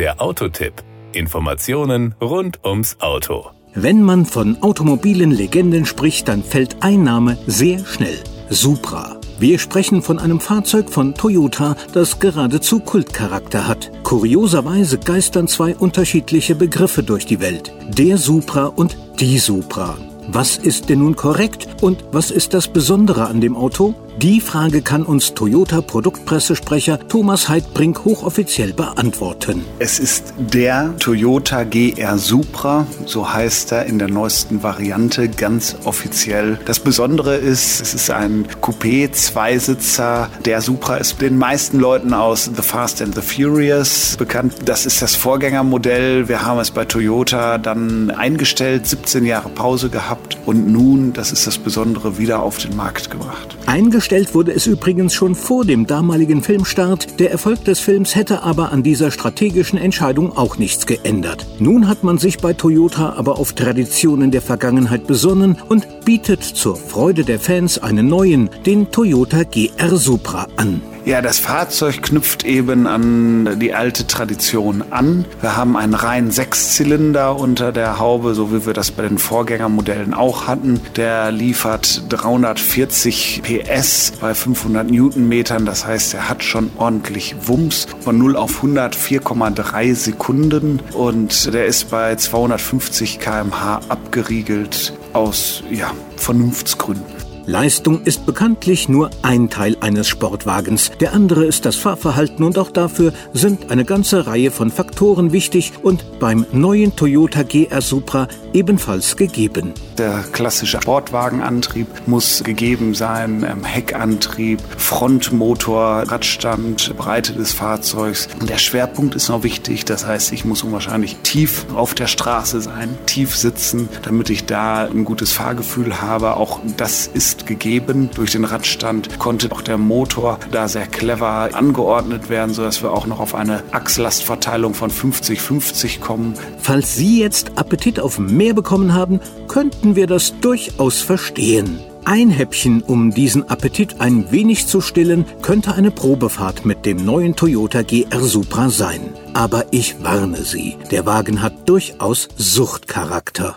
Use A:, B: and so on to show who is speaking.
A: Der Autotipp. Informationen rund ums Auto.
B: Wenn man von automobilen Legenden spricht, dann fällt ein Name sehr schnell. Supra. Wir sprechen von einem Fahrzeug von Toyota, das geradezu Kultcharakter hat. Kurioserweise geistern zwei unterschiedliche Begriffe durch die Welt. Der Supra und die Supra. Was ist denn nun korrekt und was ist das Besondere an dem Auto? Die Frage kann uns Toyota Produktpressesprecher Thomas Heidbrink hochoffiziell beantworten.
C: Es ist der Toyota GR Supra, so heißt er in der neuesten Variante ganz offiziell. Das Besondere ist, es ist ein Coupé, Zweisitzer. Der Supra ist den meisten Leuten aus The Fast and the Furious bekannt. Das ist das Vorgängermodell. Wir haben es bei Toyota dann eingestellt, 17 Jahre Pause gehabt und nun, das ist das Besondere, wieder auf den Markt gebracht.
B: Eingestellt wurde es übrigens schon vor dem damaligen Filmstart. Der Erfolg des Films hätte aber an dieser strategischen Entscheidung auch nichts geändert. Nun hat man sich bei Toyota aber auf Traditionen der Vergangenheit besonnen und bietet zur Freude der Fans einen neuen, den Toyota GR Supra an.
C: Ja, das Fahrzeug knüpft eben an die alte Tradition an. Wir haben einen reinen Sechszylinder unter der Haube, so wie wir das bei den Vorgängermodellen auch hatten. Der liefert 340 PS bei 500 Newtonmetern. Das heißt, er hat schon ordentlich Wumms von 0 auf 100 4,3 Sekunden und der ist bei 250 km/h abgeriegelt aus ja, Vernunftsgründen.
B: Leistung ist bekanntlich nur ein Teil eines Sportwagens. Der andere ist das Fahrverhalten und auch dafür sind eine ganze Reihe von Faktoren wichtig und beim neuen Toyota GR Supra ebenfalls gegeben.
C: Der klassische Sportwagenantrieb muss gegeben sein, ähm, Heckantrieb, Frontmotor, Radstand, Breite des Fahrzeugs. Und der Schwerpunkt ist noch wichtig, das heißt, ich muss unwahrscheinlich tief auf der Straße sein, tief sitzen, damit ich da ein gutes Fahrgefühl habe. Auch das ist gegeben. Durch den Radstand konnte auch der Motor da sehr clever angeordnet werden, sodass wir auch noch auf eine Achslastverteilung von 50-50 kommen.
B: Falls Sie jetzt Appetit auf mehr bekommen haben, könnten wir das durchaus verstehen. Ein Häppchen, um diesen Appetit ein wenig zu stillen, könnte eine Probefahrt mit dem neuen Toyota GR Supra sein. Aber ich warne Sie, der Wagen hat durchaus Suchtcharakter.